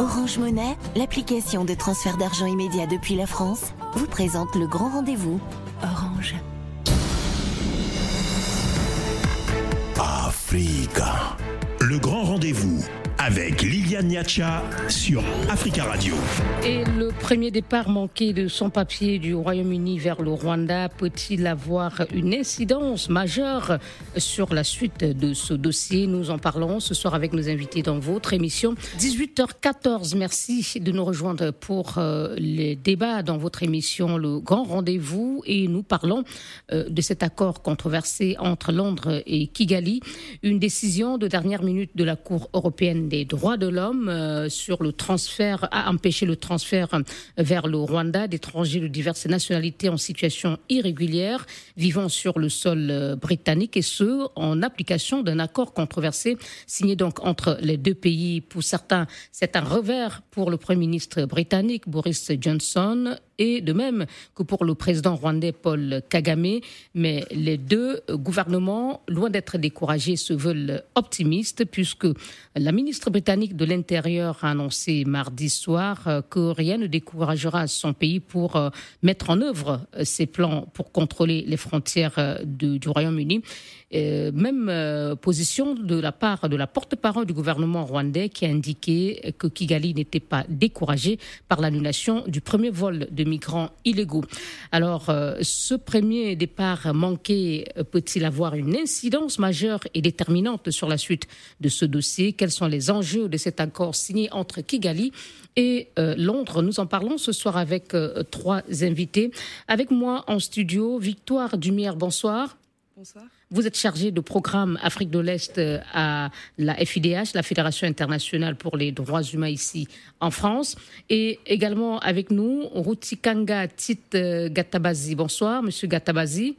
Orange Monnaie, l'application de transfert d'argent immédiat depuis la France, vous présente le grand rendez-vous. Orange. Africa. Le grand rendez-vous avec Liliane Niacha sur Africa Radio. Et le premier départ manqué de son papier du Royaume-Uni vers le Rwanda peut-il avoir une incidence majeure sur la suite de ce dossier? Nous en parlons ce soir avec nos invités dans votre émission. 18h14, merci de nous rejoindre pour euh, les débats dans votre émission Le Grand Rendez-vous et nous parlons euh, de cet accord controversé entre Londres et Kigali, une décision de dernière minute de la Cour européenne des droits de l'homme euh, sur le transfert, a empêché le transfert vers le Rwanda d'étrangers de diverses nationalités en situation irrégulière vivant sur le sol euh, britannique et ce, en application d'un accord controversé signé donc entre les deux pays. Pour certains, c'est un revers pour le Premier ministre britannique Boris Johnson et de même que pour le président rwandais Paul Kagame. Mais les deux gouvernements, loin d'être découragés, se veulent optimistes puisque la ministre britannique de l'Intérieur a annoncé mardi soir euh, que rien ne découragera son pays pour euh, mettre en œuvre euh, ses plans pour contrôler les frontières du Royaume-Uni. même position de la part de la porte-parole du gouvernement rwandais qui a indiqué que Kigali n'était pas découragé par l'annulation du premier vol de migrants illégaux. Alors, ce premier départ manqué peut-il avoir une incidence majeure et déterminante sur la suite de ce dossier? Quels sont les enjeux de cet accord signé entre Kigali et euh, Londres Nous en parlons ce soir avec euh, trois invités. Avec moi en studio, Victoire Dumière, bonsoir. Bonsoir. Vous êtes chargé de programme Afrique de l'Est euh, à la FIDH, la Fédération internationale pour les droits humains ici en France. Et également avec nous, Rutikanga Tit Gatabazi. Bonsoir, Monsieur Gatabazi.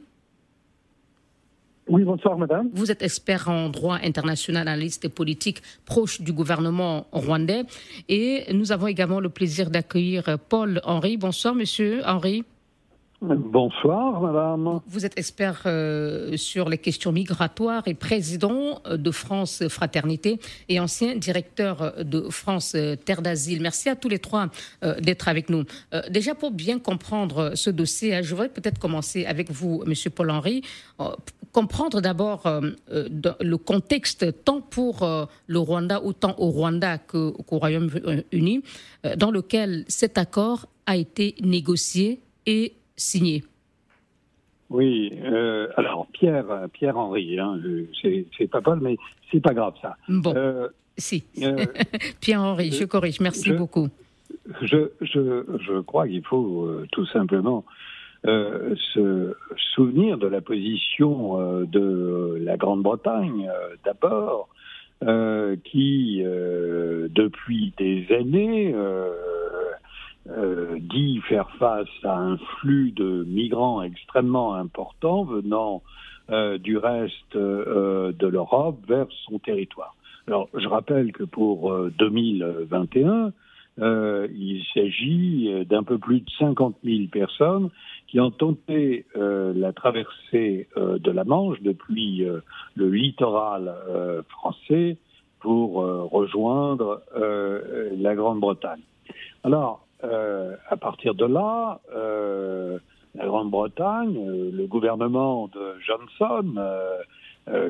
Oui, bonsoir, madame. Vous êtes expert en droit international, analyste politique proche du gouvernement rwandais. Et nous avons également le plaisir d'accueillir Paul Henry. Bonsoir, monsieur Henry. Bonsoir, madame. Vous êtes expert euh, sur les questions migratoires et président euh, de France Fraternité et ancien directeur euh, de France Terre d'Asile. Merci à tous les trois d'être avec nous. déjà, pour bien comprendre ce dossier, hein, je voudrais peut-être commencer avec vous, Monsieur Paul-Henri. comprendre d'abord le contexte tant pour le Rwanda, autant au Rwanda qu'au Royaume-Uni, dans lequel cet accord a été négocié et signé oui, euh, alors Pierre, Pierre Henry, hein, c'est pas Paul, mais c'est pas grave ça. Bon, euh, si. Euh, Pierre Henry, je corrige. Merci beaucoup. Je, je, je crois qu'il faut tout simplement se souvenir de la position de la Grande-Bretagne d'abord, qui depuis des années euh, dit faire face à un flux de migrants extrêmement important venant euh, du reste euh, de l'Europe vers son territoire. Alors, je rappelle que pour 2021, il s'agit d'un peu plus de 50 000 personnes qui ont tenté la traversée de la Manche depuis le littoral français pour rejoindre la Grande-Bretagne. Alors, euh, à partir de là, euh, la Grande-Bretagne, euh, le gouvernement de Johnson,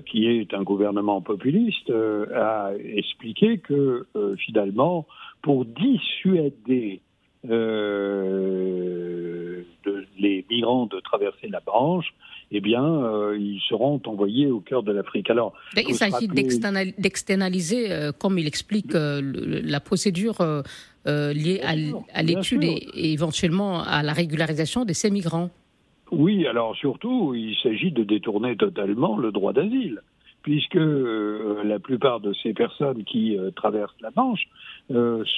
qui est un gouvernement populiste, a expliqué que finalement, pour dissuader les migrants de traverser la branche, eh bien, ils seront envoyés au cœur de l'Afrique. Alors, il s'agit d'externaliser, comme il explique, la procédure euh, liées à, l'étude et, éventuellement à la régularisation de ces migrants. Oui, alors surtout, il s'agit de détourner totalement le droit d'asile, puisque euh, la plupart de ces personnes qui euh, traversent la Manche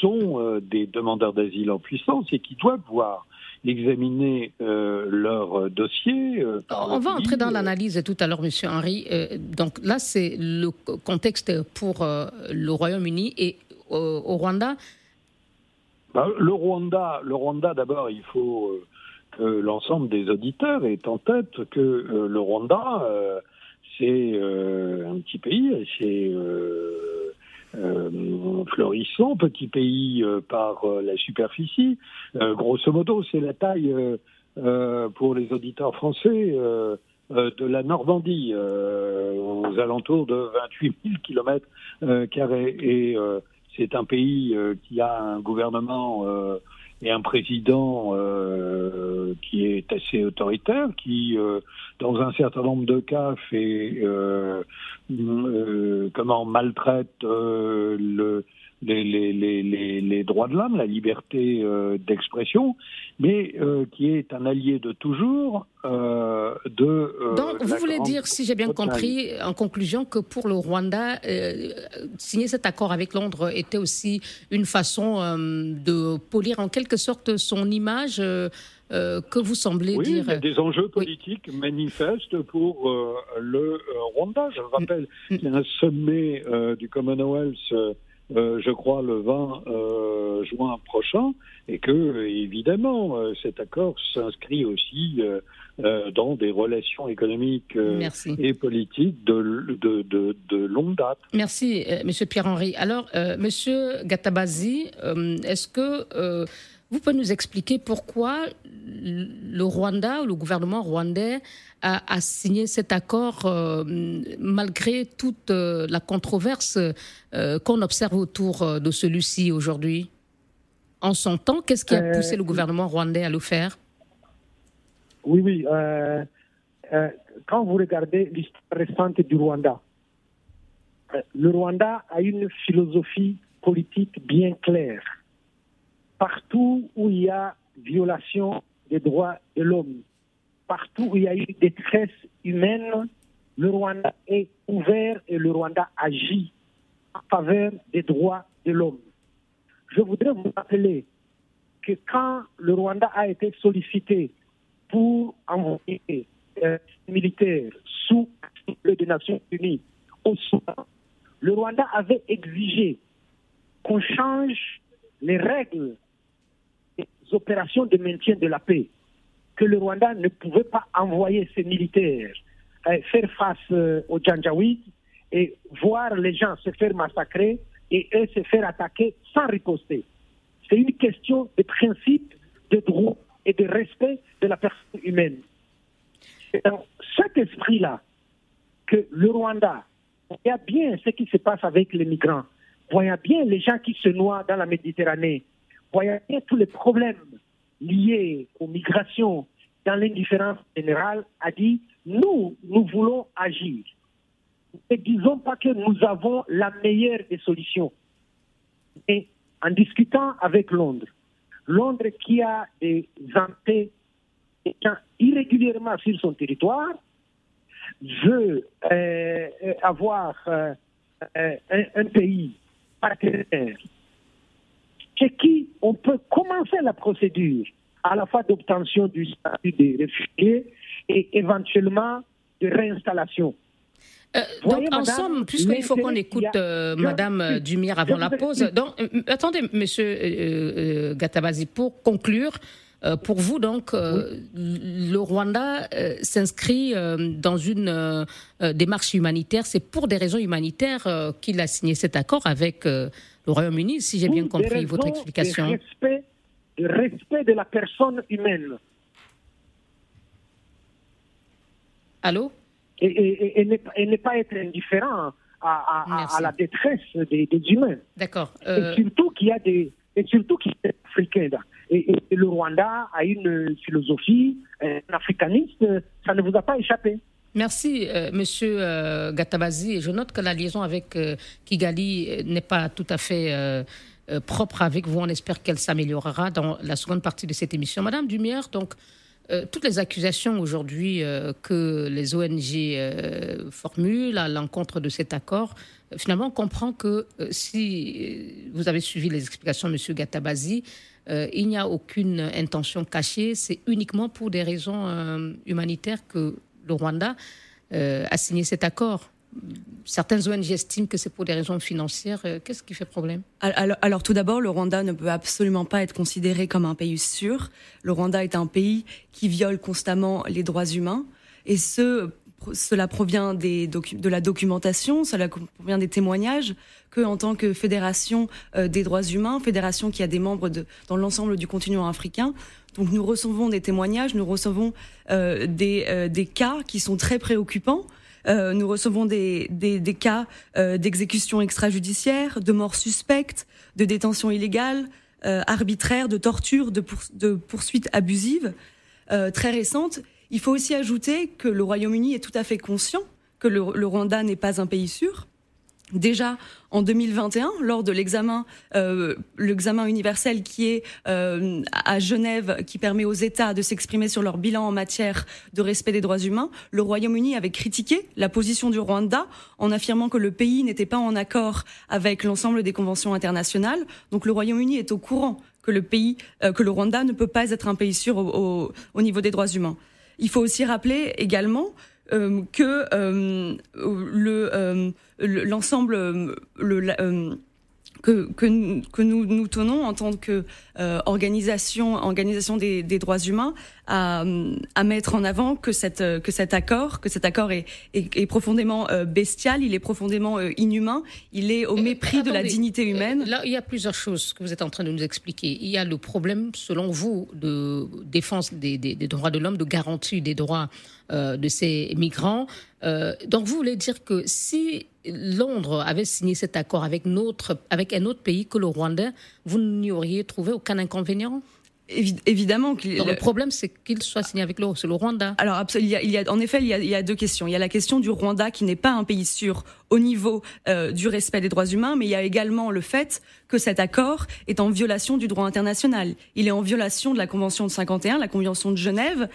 sont des demandeurs d'asile en puissance et qui doivent voir examiner leur dossier. On va entrer dans l'analyse tout à l'heure, Monsieur Henry. donc là, c'est le contexte pour le Royaume-Uni et au Rwanda. Bah, le Rwanda, le Rwanda d'abord, il faut euh, que l'ensemble des auditeurs aient en tête que euh, le Rwanda, euh, c'est un petit pays, c'est florissant, petit pays par la superficie. grosso modo, c'est la taille pour les auditeurs français de la Normandie, aux alentours de 28 000 kilomètres carrés. Et c'est un pays qui a un gouvernement et un président euh, qui est assez autoritaire, qui, euh, dans un certain nombre de cas, fait euh, comment maltraite le les, les, les, les, droits de l'homme, la liberté euh, d'expression, mais euh, qui est un allié de toujours euh, de. Donc, vous voulez dire, si j'ai bien compris, en conclusion, que pour le Rwanda, signer cet accord avec Londres était aussi une façon de polir en quelque sorte son image que vous semblez oui, dire. Il y a des enjeux politiques manifestes pour le Rwanda. Je rappelle mm. qu'il y a un sommet du Commonwealth euh, je crois, le 20 euh, juin prochain, et que, évidemment, euh, cet accord s'inscrit aussi dans des relations économiques et politiques de, de, de, de, longue date. Merci, Monsieur Pierre-Henri. Alors, Monsieur Gatabazi, est-ce que vous pouvez nous expliquer pourquoi le Rwanda ou le gouvernement rwandais a, signé cet accord euh, malgré toute euh, la controverse euh, qu'on observe autour de celui-ci aujourd'hui? En son temps, qu'est-ce qui a poussé le gouvernement rwandais à le faire? Oui, oui. quand vous regardez l'histoire récente du Rwanda, le Rwanda a une philosophie politique bien claire partout où il y a violation des droits de l'homme, partout où il y a eu détresse humaine, le Rwanda est ouvert et le Rwanda agit en faveur des droits de l'homme. Je voudrais vous rappeler que quand le Rwanda a été sollicité pour envoyer des euh, militaires sous le des Nations Unies au Soudan, le Rwanda avait exigé qu'on change les règles opérations de maintien de la paix, que le Rwanda ne pouvait pas envoyer ses militaires euh, faire face euh, aux Janjaweed et voir les gens se faire massacrer et eux se faire attaquer sans riposter. C'est une question de principe, de droit et de respect de la personne humaine. dans cet esprit-là, que le Rwanda voit bien ce qui se passe avec les migrants, voyant bien les gens qui se noient dans la Méditerranée, voyant bien tous les problèmes liés aux migrations dans l'indifférence générale, a dit nous, nous voulons agir. Ne disons pas que nous avons la meilleure des solutions. Et en discutant avec Londres, Londres qui a des entrées irrégulièrement sur son territoire, veut euh, avoir euh, euh, un, un, pays partenaire chez qui on peut commencer la procédure à la fois d'obtention du statut de réfugié et éventuellement de réinstallation. Euh, donc, en somme, puisqu'il faut qu'on écoute euh, Madame Dumire avant la pause, donc, euh, attendez, Monsieur Gatabazi, pour conclure, pour vous, donc, le Rwanda s'inscrit dans une démarche humanitaire. C'est pour des raisons humanitaires qu'il a signé cet accord avec le Royaume-Uni, si j'ai bien compris votre explication. Respect, respect de la personne humaine. Allô? Et, et, ne pas être indifférent à, la détresse des, humains. D'accord. Euh... Et surtout qu'il y a des et surtout qu'il est africain. Et, le Rwanda a une philosophie un africaniste. Ça ne vous a pas échappé. Merci, euh, Monsieur euh, Gatabazi. Et je note que la liaison avec euh, Kigali n'est pas tout à fait propre avec vous. On espère qu'elle s'améliorera dans la seconde partie de cette émission. Madame Dumière, donc, euh, toutes les accusations aujourd'hui euh, que les ONG euh, formulent à l'encontre de cet accord, finalement, on comprend que si vous avez suivi les explications de M. Gatabazi, il n'y a aucune intention cachée, c'est uniquement pour des raisons humanitaires que le Rwanda a signé cet accord certaines ONG estiment que c'est pour des raisons financières. Euh, qu'est-ce qui fait problème? Alors, tout d'abord, le Rwanda ne peut absolument pas être considéré comme un pays sûr. Le Rwanda est un pays qui viole constamment les droits humains, et ce cela provient de la documentation, cela provient des témoignages que, en tant que fédération des droits humains, fédération qui a des membres dans l'ensemble du continent africain, donc nous recevons des témoignages, nous recevons des, des cas qui sont très préoccupants. Euh, nous recevons des, des, cas euh, d'exécution extrajudiciaire, de morts suspectes, de détention illégale, euh, arbitraire, de torture, de, poursuites abusives très récentes. Il faut aussi ajouter que le Royaume-Uni est tout à fait conscient que le Rwanda n'est pas un pays sûr déjà en 2021 lors de l'examen euh, l'examen universel qui est euh, à Genève qui permet aux États de s'exprimer sur leur bilan en matière de respect des droits humains le Royaume-Uni avait critiqué la position du Rwanda en affirmant que le pays n'était pas en accord avec l'ensemble des conventions internationales. Donc le Royaume-Uni est au courant que le pays euh, que le Rwanda ne peut pas être un pays sûr au, au niveau des droits humains. Il faut aussi rappeler également euh, que euh, le euh, l'ensemble le, que, que, que, nous nous tenons en tant que organisation organisation des, des, droits humains à, à, mettre en avant que cette que cet accord que cet accord est, est, est profondément bestial, il est profondément inhumain, il est au mépris de la dignité humaine. Là, il y a plusieurs choses que vous êtes en train de nous expliquer. Il y a le problème, selon vous, de défense des, des, des droits de l'homme, de garantie des droits euh, de ces migrants. Euh, donc vous voulez dire que si Londres avait signé cet accord avec, notre, avec un autre pays que le Rwanda, vous n'y auriez trouvé aucun inconvénient? Évidemment. le problème, c'est qu'il soit signé avec le, le Rwanda. Alors, il y, a, il y a, en effet, il y, a, il y, a, deux questions. Il y a la question du Rwanda qui n'est pas un pays sûr au niveau euh, du respect des droits humains, mais il y a également le fait que cet accord est en violation du droit international. Il est en violation de la Convention de 51, la Convention de Genève,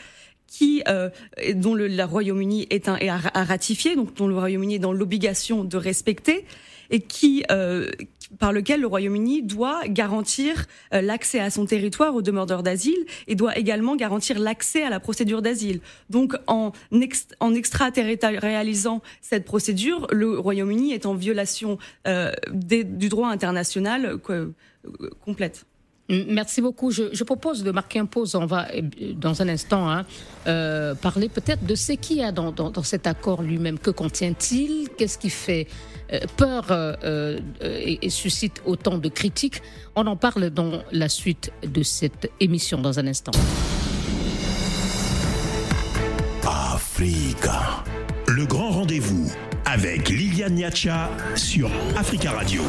qui euh, dont le Royaume-Uni est un est à ratifier, donc dont le Royaume-Uni est dans l'obligation de respecter et qui euh, par lequel le Royaume-Uni doit garantir euh, l'accès à son territoire aux demandeurs d'asile et doit également garantir l'accès à la procédure d'asile. Donc en, extraterritorialisant cette procédure, le Royaume-Uni est en violation euh, des, du droit international complète. Merci beaucoup. Je, propose de marquer un pause. On va, euh, dans un instant, hein, euh, parler peut-être de ce qu'il y a dans, dans, cet accord lui-même. Que contient-il? Qu'est-ce qui fait euh, peur et, et, suscite autant de critiques? On en parle dans la suite de cette émission dans un instant. Africa. Le grand rendez-vous avec Liliane Niacha sur Africa Radio.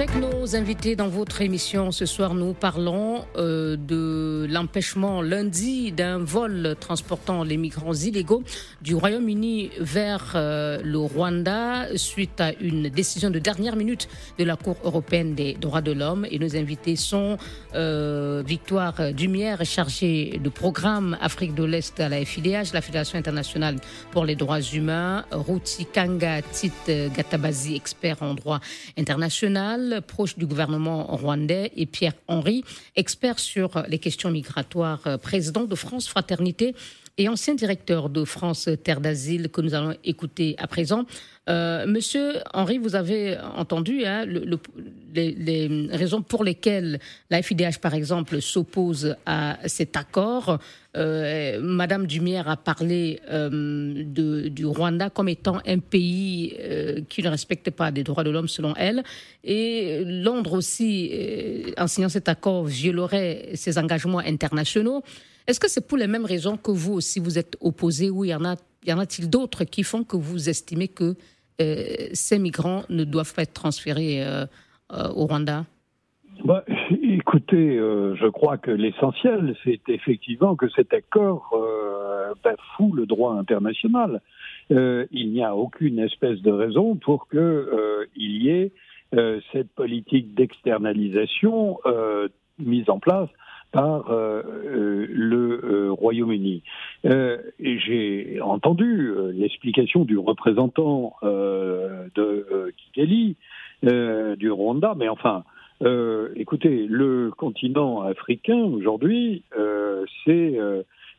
Avec nos invités dans votre émission ce soir, nous parlons euh, de l'empêchement lundi d'un vol transportant les migrants illégaux du Royaume-Uni vers euh, le Rwanda suite à une décision de dernière minute de la Cour européenne des droits de l'homme. Et nos invités sont euh, Victoire Dumière, chargée de programme Afrique de l'Est à la FIDH, la Fédération internationale pour les droits humains, Routi Kanga Tit Gatabazi, expert en droit international, proche du gouvernement rwandais, et Pierre Henry, expert sur les questions migratoires, président de France Fraternité et ancien directeur de France Terre d'Asile que nous allons écouter à présent. Euh, monsieur Henri, vous avez entendu hein, le, le, les, raisons pour lesquelles la FIDH, par exemple, s'oppose à cet accord. Euh, Madame Dumière a parlé euh, du Rwanda comme étant un pays qui ne respecte pas des droits de l'homme, selon elle. Et Londres aussi, en signant cet accord, violerait ses engagements internationaux. Est-ce que c'est pour les mêmes raisons que vous aussi vous êtes opposé ou y en a, y en a-t-il d'autres qui font que vous estimez que euh, ces migrants ne doivent pas être transférés euh, euh, au Rwanda? Bah, Écoutez, je crois que l'essentiel, c'est effectivement que cet accord bafoue le droit international. Il n'y a aucune espèce de raison pour que il y ait cette politique d'externalisation mise en place par euh, le euh, Royaume-Uni. Euh, j'ai entendu l'explication du représentant de Kigali du Rwanda, mais enfin, écoutez, le continent africain aujourd'hui, c'est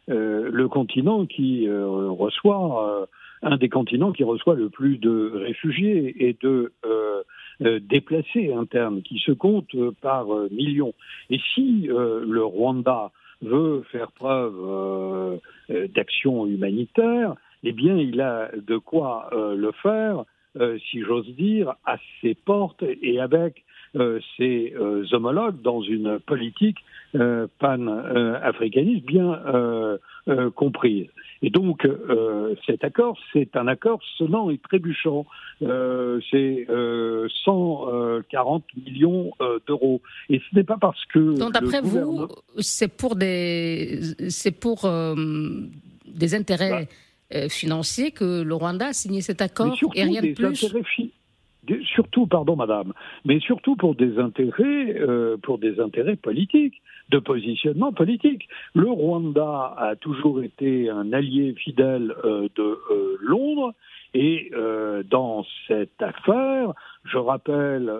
le continent qui reçoit un des continents qui reçoit le plus de réfugiés et de euh, euh, déplacés internes, qui se comptent par euh, millions. Et si euh, le Rwanda veut faire preuve euh, d'action humanitaire, eh bien, il a de quoi le faire, si j'ose dire, à ses portes et avec ses homologues dans une politique pan-africaniste bien comprise. Et donc, euh, cet accord, c'est un accord sonnant et trébuchant. Euh, c'est euh, 140 millions euh, d'euros. Et ce n'est pas parce que. Donc, d'après vous, c'est pour des, c'est pour euh, des intérêts bah. Financiers que le Rwanda a signé cet accord et rien de plus. surtout, pardon, madame, mais surtout pour des intérêts, pour des intérêts politiques de positionnement politique. Le Rwanda a toujours été un allié fidèle euh, de euh, Londres et euh, dans cette affaire, je rappelle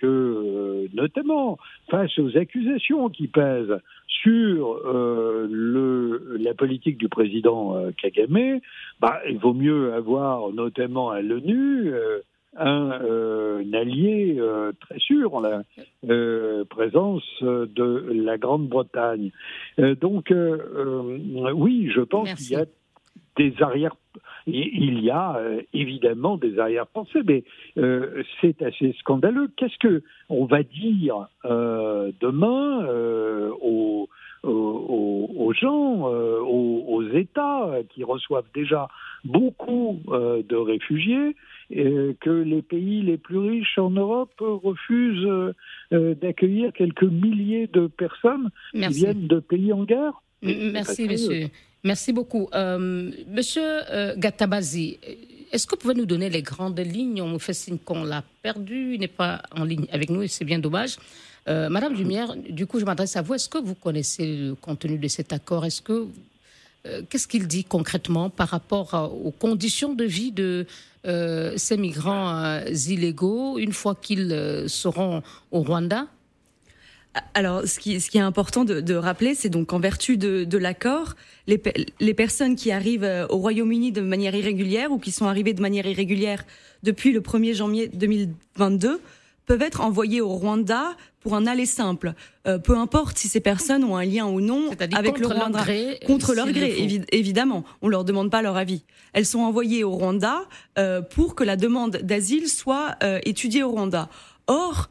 que, notamment face aux accusations qui pèsent sur le, la politique du président Kagame, bah, il vaut mieux avoir notamment à l'ONU un, euh, allié euh, très sûr en la euh, présence de la Grande-Bretagne. donc, oui, je pense qu'il y a des arrières il y a évidemment des arrière-pensées, mais c'est assez scandaleux. Qu'est-ce que on va dire demain aux, aux, gens, aux, aux, États qui reçoivent déjà beaucoup de réfugiés que les pays les plus riches en Europe refusent euh, d'accueillir quelques milliers de personnes qui viennent de pays en guerre? Merci, monsieur. Merci beaucoup. Euh, monsieur euh, Gatabazi, est-ce que vous pouvez nous donner les grandes lignes? On me fait signe qu'on l'a perdu, il n'est pas en ligne avec nous et c'est bien dommage. Madame Lumière, du coup, je m'adresse à vous. Est-ce que vous connaissez le contenu de cet accord? Est-ce que qu'est-ce qu'il dit concrètement par rapport aux conditions de vie de euh, ces migrants euh, illégaux une fois qu'ils euh, seront au Rwanda? Alors, ce qui, ce qui est important de, rappeler, c'est donc qu'en vertu de, l'accord, les, les, personnes qui arrivent au Royaume-Uni de manière irrégulière ou qui sont arrivées de manière irrégulière depuis le 1er janvier 2022 peuvent être envoyées au Rwanda pour un aller simple, euh, peu importe si ces personnes ont un lien ou non avec le Rwanda, gré, contre leur gré, évidemment, on leur demande pas leur avis. Elles sont envoyées au Rwanda euh, pour que la demande d'asile soit euh, étudiée au Rwanda. Or,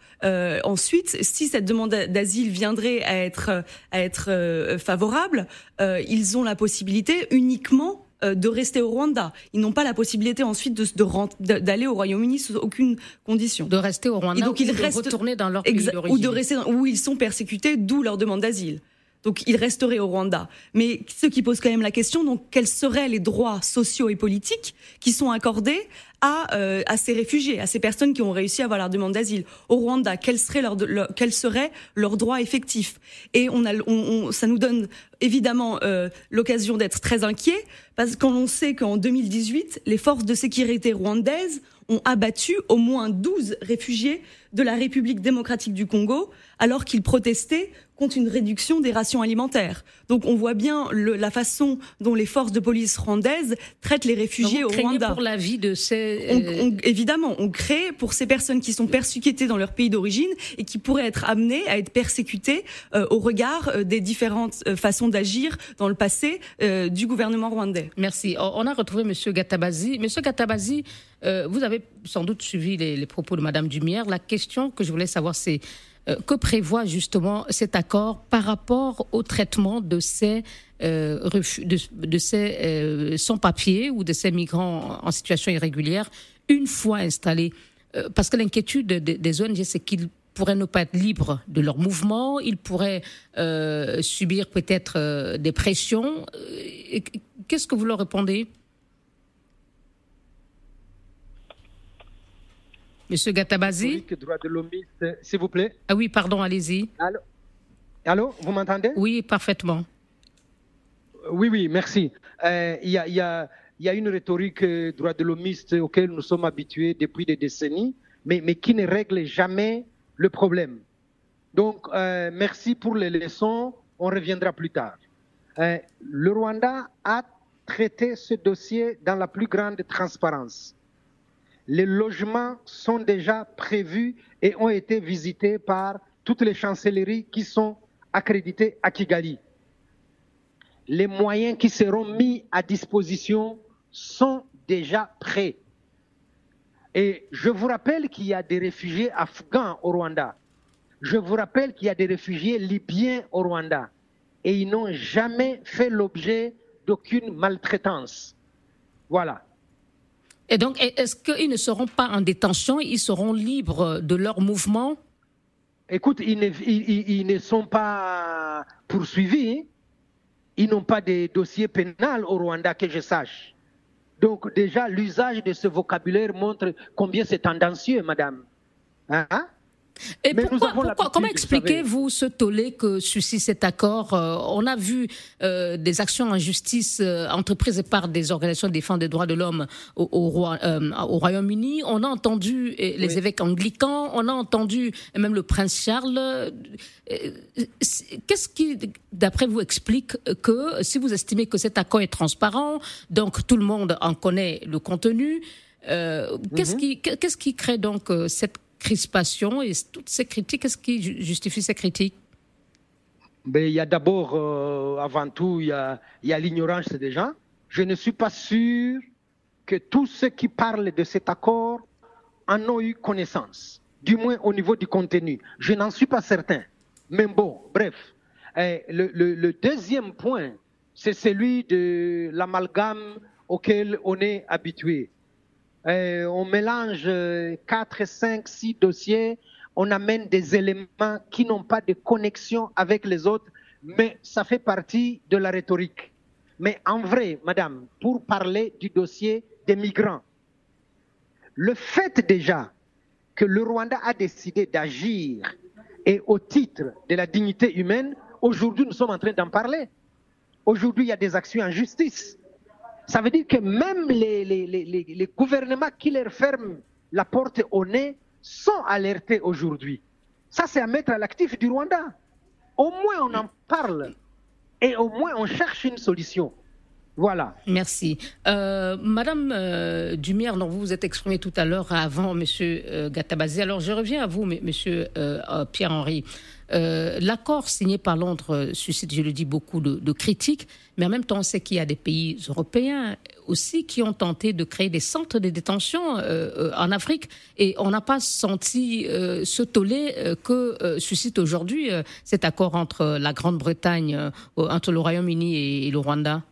ensuite, si cette demande d'asile viendrait à être à être favorable, ils ont la possibilité uniquement euh, de rester au Rwanda. Ils n'ont pas la possibilité ensuite de, d'aller au Royaume-Uni sous aucune condition. De rester au Rwanda donc, ou ils de retourner dans leur pays d'origine. Ou de rester où ils sont persécutés, d'où leur demande d'asile. Donc ils resteraient au Rwanda. Mais ce qui pose quand même la question, donc quels seraient les droits sociaux et politiques qui sont accordés à, euh, à ces réfugiés, à ces personnes qui ont réussi à avoir leur demande d'asile. Au Rwanda Quels seraient leurs quels seraient leurs droits effectifs Et on a, on, ça nous donne évidemment euh, l'occasion d'être très inquiets parce qu'on on sait qu'en 2018, les forces de sécurité rwandaises ont abattu au moins 12 réfugiés de la République démocratique du Congo alors qu'ils protestaient contre une réduction des rations alimentaires. Donc on voit bien le, la façon dont les forces de police rwandaises traitent les réfugiés Donc, au Rwanda. pour la vie de ces... On, évidemment, on crée pour ces personnes qui sont persécutées dans leur pays d'origine et qui pourraient être amenées à être persécutées euh, au regard euh, des différentes euh, façons d'agir dans le passé du gouvernement rwandais. Merci. On a retrouvé Monsieur Gatabazi. Monsieur Gatabazi, vous avez sans doute suivi les, les propos de Madame Dumière. La question que je voulais savoir, c'est euh, que prévoit justement cet accord par rapport au traitement de ces euh, de, ces euh, sans-papiers ou de ces migrants en situation irrégulière une fois installés? Parce que l'inquiétude des ONG, c'est qu'ils pourraient ne pas être libres de leur mouvement, ils pourraient subir peut-être des pressions. Qu'est-ce que vous leur répondez? Monsieur Gatabazi droit de s'il vous plaît. Ah oui, pardon, allez-y. Allô, Allô vous m'entendez? Oui, parfaitement. Oui, oui, merci. Euh, il y, a, y, a, y, a, une rhétorique euh, droit de l'homiste auquel nous sommes habitués depuis des décennies, mais, mais qui ne règle jamais le problème. Donc, euh, merci pour les leçons. On reviendra plus tard. le Rwanda a traité ce dossier dans la plus grande transparence les logements sont déjà prévus et ont été visités par toutes les chancelleries qui sont accréditées à Kigali. Les moyens qui seront mis à disposition sont déjà prêts. Et je vous rappelle qu'il y a des réfugiés afghans au Rwanda. Je vous rappelle qu'il y a des réfugiés libyens au Rwanda. Et ils n'ont jamais fait l'objet d'aucune maltraitance. Voilà. Et donc, est-ce qu'ils ne seront pas en détention Ils seront libres de leur mouvement? Écoute, ils ne, sont pas poursuivis. Ils n'ont pas de dossier pénal au Rwanda, que je sache. Donc déjà, l'usage de ce vocabulaire montre combien c'est tendancieux, madame. Hein? Et pourquoi, comment expliquez-vous ce tollé que suscite cet accord euh, On a vu euh, des actions en justice euh, entreprises par des organisations de défense des droits de l'homme au, au, Royaume-Uni. On a entendu les évêques anglicans, on a entendu même le prince Charles. Qu'est-ce qui, d'après vous, explique que si vous estimez que cet accord est transparent, donc tout le monde en connaît le contenu, qu'est-ce mhm. qui, qu'est-ce qui crée donc cette crispation et toutes ces critiques. Qu'est-ce qui justifie ces critiques? Ben, Il y a d'abord, euh, avant tout, il y a, l'ignorance des gens. Je ne suis pas sûr que tous ceux qui parlent de cet accord en ont eu connaissance, du moins au niveau du contenu. Je n'en suis pas certain. Mais bon, bref. Le deuxième point, c'est celui de l'amalgame auquel on est habitué. Euh, on mélange 4, 5, 6 dossiers, on amène des éléments qui n'ont pas de connexion avec les autres, mais ça fait partie de la rhétorique. Mais en vrai, madame, pour parler du dossier des migrants, le fait déjà que le Rwanda a décidé d'agir et au titre de la dignité humaine, aujourd'hui nous sommes en train d'en parler. Aujourd'hui, il y a des actions en justice. Ça veut dire que même les, gouvernements qui leur ferment la porte au nez sont alertés aujourd'hui. Ça, c'est à mettre à l'actif du Rwanda. Au moins, on en parle et au moins, on cherche une solution. Voilà. Merci. Euh, Madame euh, Dumière, dont vous vous êtes exprimé tout à l'heure avant Monsieur euh. Alors, je reviens à vous, Monsieur euh. L'accord signé par Londres suscite, je le dis, beaucoup de, critiques, mais en même temps, on sait qu'il y a des pays européens aussi qui ont tenté de créer des centres de détention en Afrique, et on n'a pas senti ce tollé que suscite aujourd'hui cet accord entre la Grande-Bretagne, entre le Royaume-Uni et le Rwanda.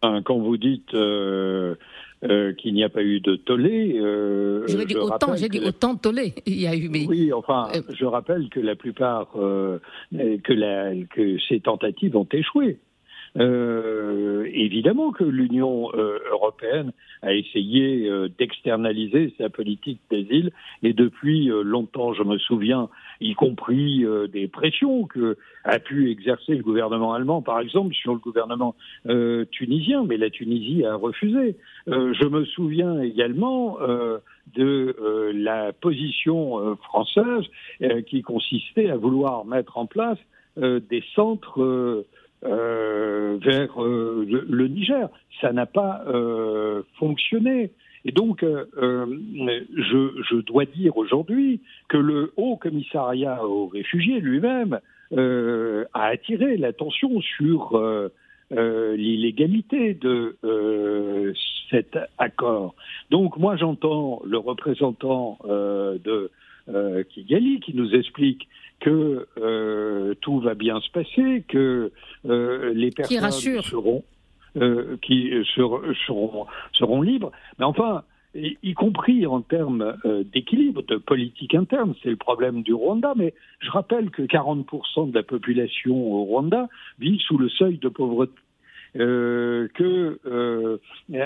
Quand vous dites euh, euh, qu'il n'y a pas eu de tollé. Euh, je dit autant, j'ai dit autant de tollé. Il y a eu, mais oui, enfin, je rappelle que la plupart, que, la, que ces tentatives ont échoué. Euh, évidemment que l'Union euh, européenne a essayé euh, d'externaliser sa politique d'asile et depuis longtemps, je me souviens, y compris des pressions que a pu exercer le gouvernement allemand, par exemple, sur le gouvernement tunisien, mais la Tunisie a refusé. je me souviens également de la position française qui consistait à vouloir mettre en place des centres euh, vers euh, le, Niger. Ça n'a pas euh, fonctionné. Et donc, je, je, dois dire aujourd'hui que le Haut Commissariat aux réfugiés lui-même a attiré l'attention sur l'illégalité de cet accord. Donc, moi, j'entends le représentant de Kigali qui nous explique que euh, tout va bien se passer, que euh, les personnes seront, euh, qui seront, seront, libres. Mais enfin, y, compris en termes d'équilibre, de politique interne, c'est le problème du Rwanda. Mais je rappelle que 40% de la population au Rwanda vit sous le seuil de pauvreté. Que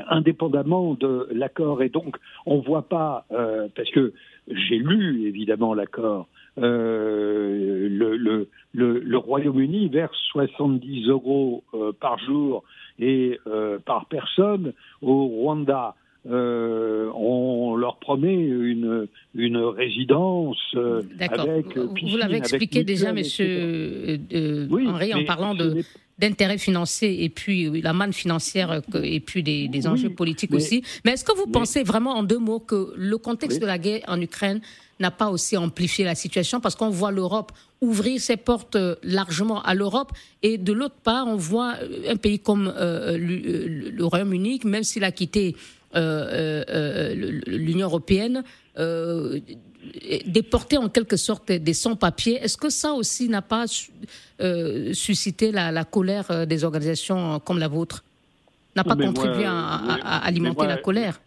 indépendamment de l'accord et donc on voit pas parce que j'ai lu évidemment l'accord euh, le, le, le, Royaume-Uni verse 70 euros euh, par jour et euh, par personne au Rwanda. On leur promet une, une résidence avec Vous l'avez expliqué déjà, Monsieur Henri, en parlant de d'intérêts financiers et puis la manne financière et puis des, enjeux politiques aussi. Mais est-ce que vous pensez vraiment en deux mots que le contexte de la guerre en Ukraine n'a pas aussi amplifié la situation? Parce qu'on voit l'Europe ouvrir ses portes euh, largement à l'Europe et de l'autre part on voit euh, un pays comme euh, le Royaume-Uni, même s'il a quitté l'Union européenne, déporter en quelque sorte des sans-papiers. Est-ce que ça aussi n'a pas suscité la, colère des organisations comme la vôtre? N'a pas contribué à, alimenter la colère?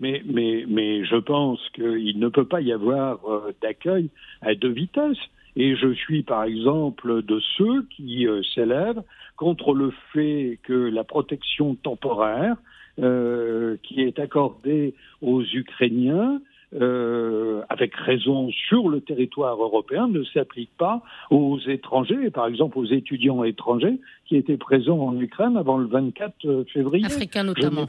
mais, mais, mais je pense qu'il ne peut pas y avoir euh, d'accueil à deux vitesses. Et je suis par exemple de ceux qui euh, s'élèvent contre le fait que la protection temporaire euh, qui est accordée aux Ukrainiens euh, avec raison sur le territoire européen, ne s'applique pas aux étrangers, par exemple aux étudiants étrangers qui étaient présents en Ukraine avant le 24 février. Africains notamment.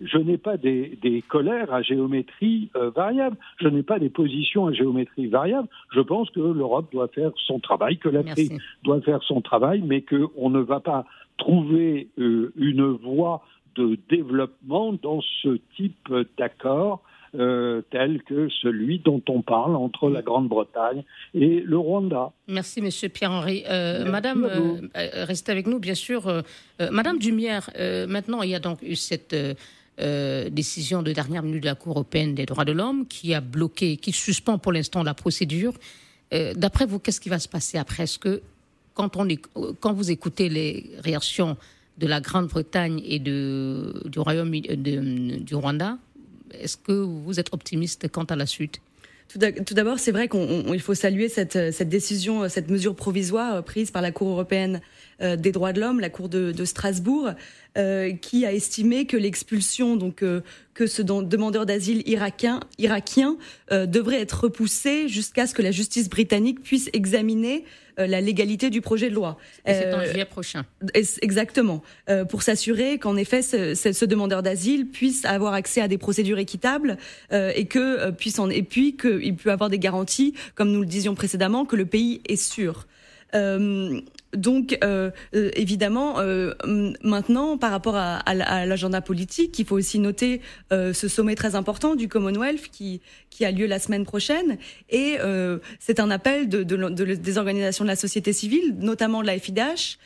je n'ai pas des, colères à géométrie euh, variable, je n'ai pas des positions à géométrie variable. Je pense que l'Europe doit faire son travail, que l'Afrique doit faire son travail, mais qu'on ne va pas trouver euh, une voie de développement dans ce type d'accord euh, tel que celui dont on parle entre la Grande-Bretagne et le Rwanda. Merci, Monsieur Pierre-Henri. Madame, restez avec nous, bien sûr. Madame Dumière, maintenant, il y a donc eu cette euh, décision de dernière minute de la Cour européenne des droits de l'homme qui a bloqué, qui suspend pour l'instant la procédure. Euh, d'après vous, qu'est-ce qui va se passer après? Est-ce que quand, on quand vous écoutez les réactions de la Grande-Bretagne et du Royaume du Rwanda, est-ce que vous êtes optimiste quant à la suite? Tout d'abord, c'est vrai qu'il faut saluer cette, décision, cette mesure provisoire prise par la Cour européenne euh, des droits de l'homme, la Cour de, de Strasbourg, euh, qui a estimé que l'expulsion, donc euh, que ce demandeur d'asile irakien, irakien euh, devrait être repoussé jusqu'à ce que la justice britannique puisse examiner la légalité du projet de loi. C'est en juillet prochain. Exactement. pour s'assurer qu'en effet, ce, ce, demandeur d'asile puisse avoir accès à des procédures équitables et que puisse en, et puis qu'il peut avoir des garanties, comme nous le disions précédemment, que le pays est sûr. Euh, donc, euh, euh, évidemment, euh, maintenant, par rapport à, à, l'agenda politique, il faut aussi noter ce sommet très important du Commonwealth qui, qui a lieu la semaine prochaine. Et c'est un appel de, de, de, des organisations de la société civile, notamment de la FIDH,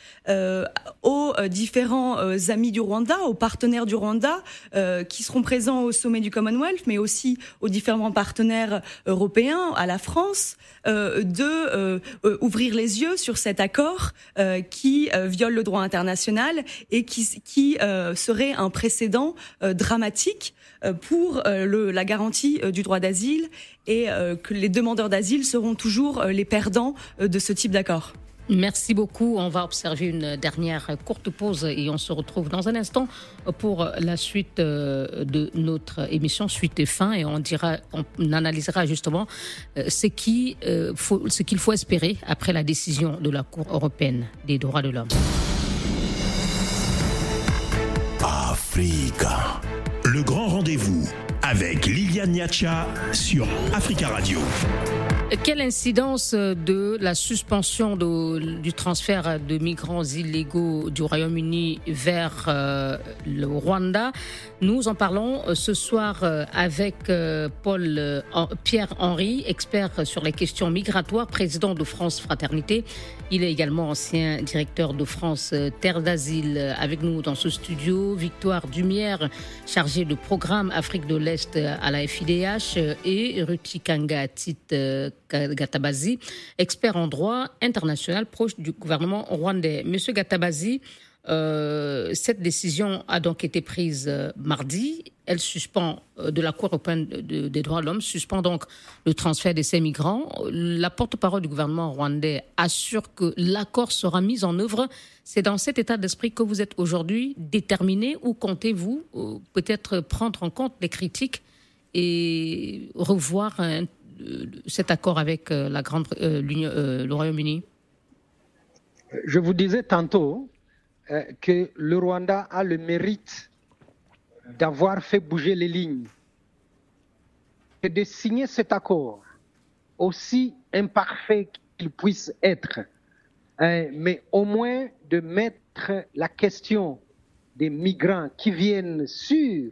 aux différents amis du Rwanda, aux partenaires du Rwanda, qui seront présents au sommet du Commonwealth, mais aussi aux différents partenaires européens, à la France, de ouvrir les yeux sur cet accord euh, qui euh, viole le droit international et qui, qui euh, serait un précédent dramatique pour la garantie du droit d'asile et que les demandeurs d'asile seront toujours les perdants de ce type d'accord. Merci beaucoup. On va observer une dernière courte pause et on se retrouve dans un instant pour la suite de notre émission, suite et fin, et on dira, on analysera justement ce qui, faut, ce qu'il faut espérer après la décision de la Cour européenne des droits de l'homme. Africa, le grand rendez-vous avec Liliane Niacha sur Africa Radio. Quelle incidence de la suspension du transfert de migrants illégaux du Royaume-Uni vers euh, le Rwanda? Nous en parlons euh, ce soir euh, avec Paul Pierre-Henri, expert sur les questions migratoires, président de France Fraternité. Il est également ancien directeur de France Terre d'Asile avec nous dans ce studio. Victoire Dumière, chargée de programme Afrique de l'Est à la FIDH et Ruti Kanga Gatabazi, expert en droit international proche du gouvernement rwandais. Monsieur Gatabazi, euh, cette décision a donc été prise euh, mardi. Elle suspend, euh, de la Cour européenne des droits de l'homme, suspend donc le transfert de ces migrants. La porte-parole du gouvernement rwandais assure que l'accord sera mis en œuvre. C'est dans cet état d'esprit que vous êtes aujourd'hui déterminé ou comptez-vous peut-être prendre en compte les critiques et revoir un cet accord avec euh, euh, euh, le Royaume-Uni? Je vous disais tantôt que le Rwanda a le mérite d'avoir fait bouger les lignes et de signer cet accord, aussi imparfait qu'il puisse être, hein, mais au moins de mettre la question des migrants qui viennent sur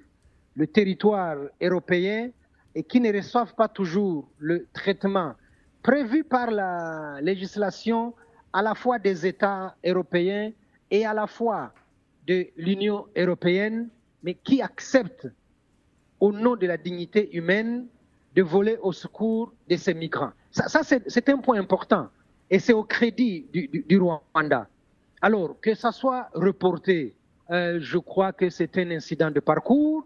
le territoire européen et qui ne reçoivent pas toujours le traitement prévu par la législation à la fois des États européens et à la fois de l'Union européenne, mais qui acceptent, au nom de la dignité humaine, de voler au secours de ces migrants. Ça, c'est un point important et c'est au crédit du, Rwanda. Alors, que ça soit reporté, euh, je crois que c'est un incident de parcours,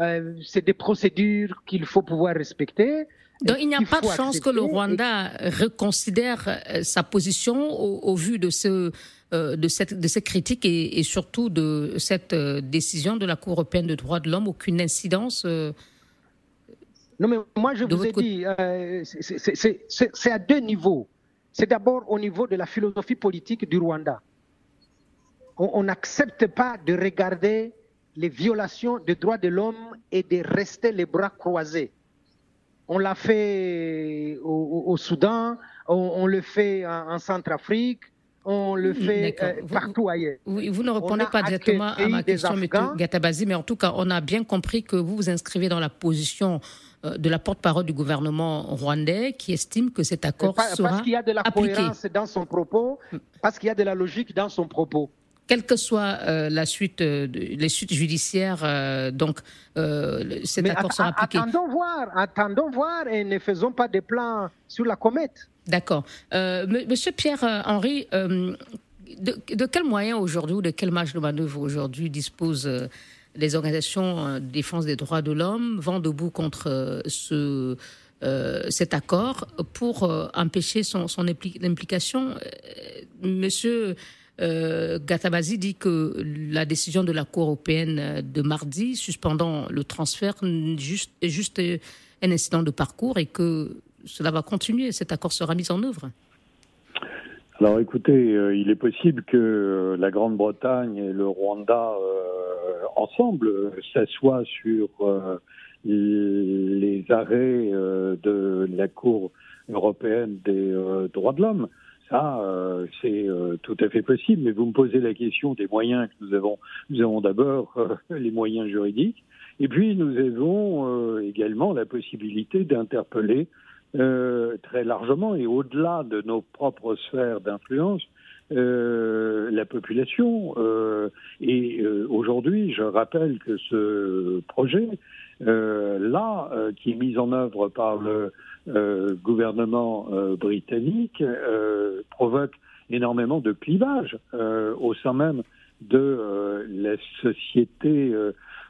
euh, c'est des procédures qu'il faut pouvoir respecter. Donc il n'y a pas de chance que le Rwanda reconsidère euh, sa position au, vu de, ce, de, cette, de ces critiques et, surtout de cette décision de la Cour européenne de droits de l'homme, aucune incidence Non mais moi je vous ai dit, c'est à deux niveaux. C'est d'abord au niveau de la philosophie politique du Rwanda. On n'accepte pas de regarder les violations des droits de l'homme et de rester les bras croisés. On l'a fait au, Soudan, on, le fait en, Centrafrique, on le fait euh, partout ailleurs. Oui, vous ne répondez pas directement à ma question, M. Gatabazi, mais en tout cas, on a bien compris que vous vous inscrivez dans la position euh, de la porte-parole du gouvernement rwandais qui estime que cet accord sera Parce qu'il y a de la cohérence dans son propos, parce qu'il y a de la logique dans son propos. Quelle que soit euh, la suite, euh, les suites judiciaires, donc cet accord sera appliqué. Attendons voir, attendons voir et ne faisons pas des plans sur la comète. D'accord. Monsieur Pierre-Henri, de, de quels moyens aujourd'hui ou de quelle marge de manœuvre aujourd'hui dispose les organisations de défense des droits de l'homme vont debout contre euh, ce, euh, cet accord pour euh, empêcher son, son implication. Monsieur Gatabazi dit que la décision de la Cour européenne de mardi suspendant le transfert est juste un incident de parcours et que cela va continuer, cet accord sera mis en œuvre. Alors écoutez, euh, il est possible que euh, la Grande-Bretagne et le Rwanda euh, ensemble s'assoient sur les arrêts de la Cour européenne des droits de l'homme. Ça, c'est tout à fait possible. Mais vous me posez la question des moyens que nous avons. Nous avons d'abord les moyens juridiques, et puis nous avons également la possibilité d'interpeller euh, très largement et au-delà de nos propres sphères d'influence, euh, la population. Euh, et euh, aujourd'hui, je rappelle que ce projet, là, qui est mis en œuvre par le gouvernement britannique, provoque énormément de clivage au sein même de la société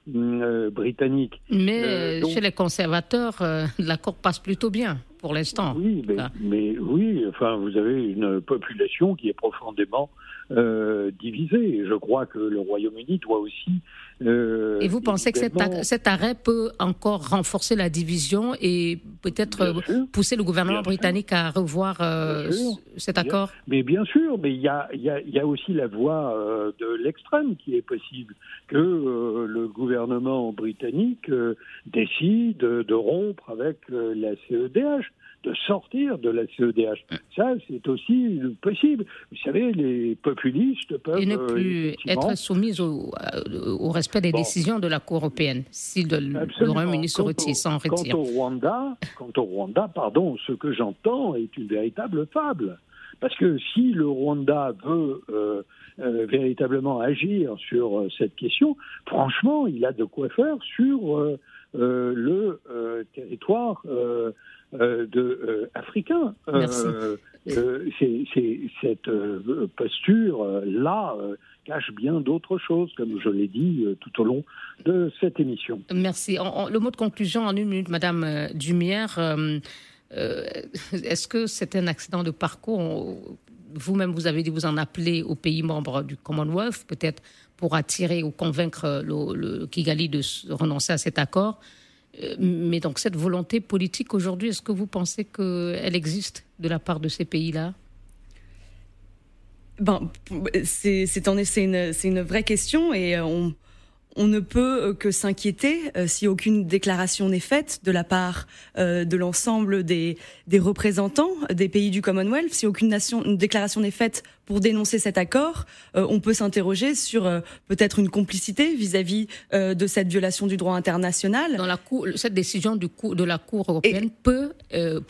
britannique. Mais chez les conservateurs, l'accord passe plutôt bien pour l'instant. Oui, mais, oui, enfin, vous avez une population qui est profondément euh, divisée. je crois que le Royaume-Uni doit aussi. Euh, et vous pensez que cet, arrêt peut encore renforcer la division et peut-être pousser le gouvernement britannique à revoir euh, cet accord? Mais bien sûr, mais il y a, y a, aussi la voie de l'extrême qui est possible, que le gouvernement britannique décide de rompre avec la CEDH de sortir de la CEDH. Ça, c'est aussi possible. Vous savez, les populistes peuvent... Et ne euh, plus être soumis au, au, respect des décisions de la Cour européenne, si le, le Royaume-Uni s'en retire. Quant au, Rwanda, quant au Rwanda, pardon, ce que j'entends est une véritable fable. Parce que si le Rwanda veut euh, euh, véritablement agir sur cette question, franchement, il a de quoi faire sur le territoire euh, de, euh, africains. Euh, cette posture-là cache bien d'autres choses, comme je l'ai dit tout au long de cette émission. Merci. le mot de conclusion en une minute, Madame Dumière. Est-ce que c'est un accident de parcours? Vous-même, vous avez dit vous en appelez aux pays membres du Commonwealth, peut-être pour attirer ou convaincre le, le Kigali de renoncer à cet accord. Euh, mais donc cette volonté politique aujourd'hui, est-ce que vous pensez qu'elle existe de la part de ces pays-là? Ben, c'est une, une, vraie question et euh, on, on ne peut que s'inquiéter euh, si aucune déclaration n'est faite de la part de l'ensemble des, des, représentants des pays du Commonwealth, si aucune nation, déclaration n'est faite pour dénoncer cet accord, on peut s'interroger sur peut-être une complicité vis-à-vis de cette violation du droit international. Dans la cour, cette décision du coup de la Cour européenne peut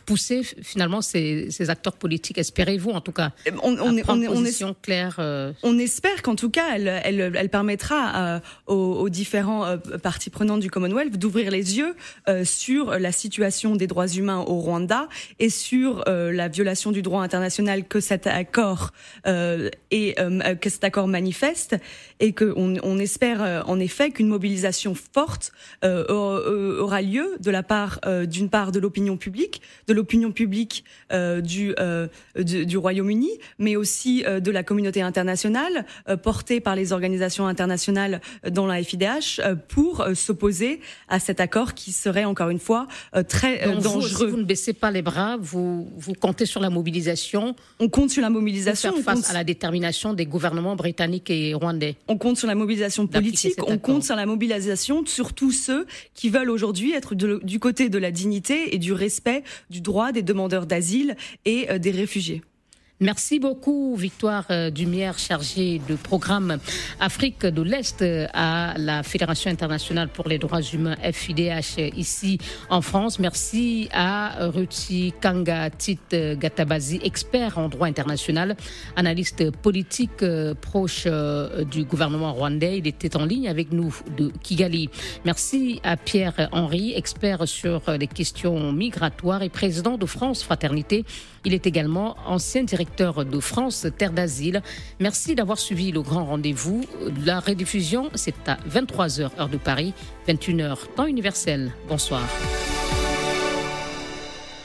pousser finalement ces, acteurs politiques, espérez-vous en tout cas, on, on, à on, position claire. On espère qu'en tout cas, elle, elle, elle permettra aux, aux, différents parties prenantes du Commonwealth d'ouvrir les yeux sur la situation des droits humains au Rwanda et sur euh, la violation du droit international que cet accord euh, et euh, que cet accord manifeste et qu'on on espère en effet qu'une mobilisation forte aura lieu de la part d'une part de l'opinion publique, de l'opinion publique du, du, du Royaume-Uni, mais aussi de la communauté internationale portée par les organisations internationales dans la FIDH pour s'opposer à cet accord qui serait encore une fois très dangereux. Vous, vous ne baissez pas les bras, vous, vous comptez sur la mobilisation. On compte sur la mobilisation. Face à la détermination des gouvernements britanniques et rwandais. On compte sur la mobilisation politique, on compte sur la mobilisation de surtout ceux qui veulent aujourd'hui être du côté de la dignité et du respect du droit des demandeurs d'asile et euh, des réfugiés. Merci beaucoup, Victoire euh, Dumière, chargée de programme Afrique de l'Est euh, à la Fédération internationale pour les droits humains, FIDH, euh, ici en France. Merci à Ruti Kanga Tit Gatabazi, expert en droit international, analyste politique proche du gouvernement rwandais. Il était en ligne avec nous de Kigali. Merci à Pierre Henry, expert sur les questions migratoires et président de France Fraternité. Il est également ancien directeur de France Terre d'Asile. Merci d'avoir suivi le grand rendez-vous. La rediffusion, c'est à 23h heure de Paris, 21h temps universel. Bonsoir.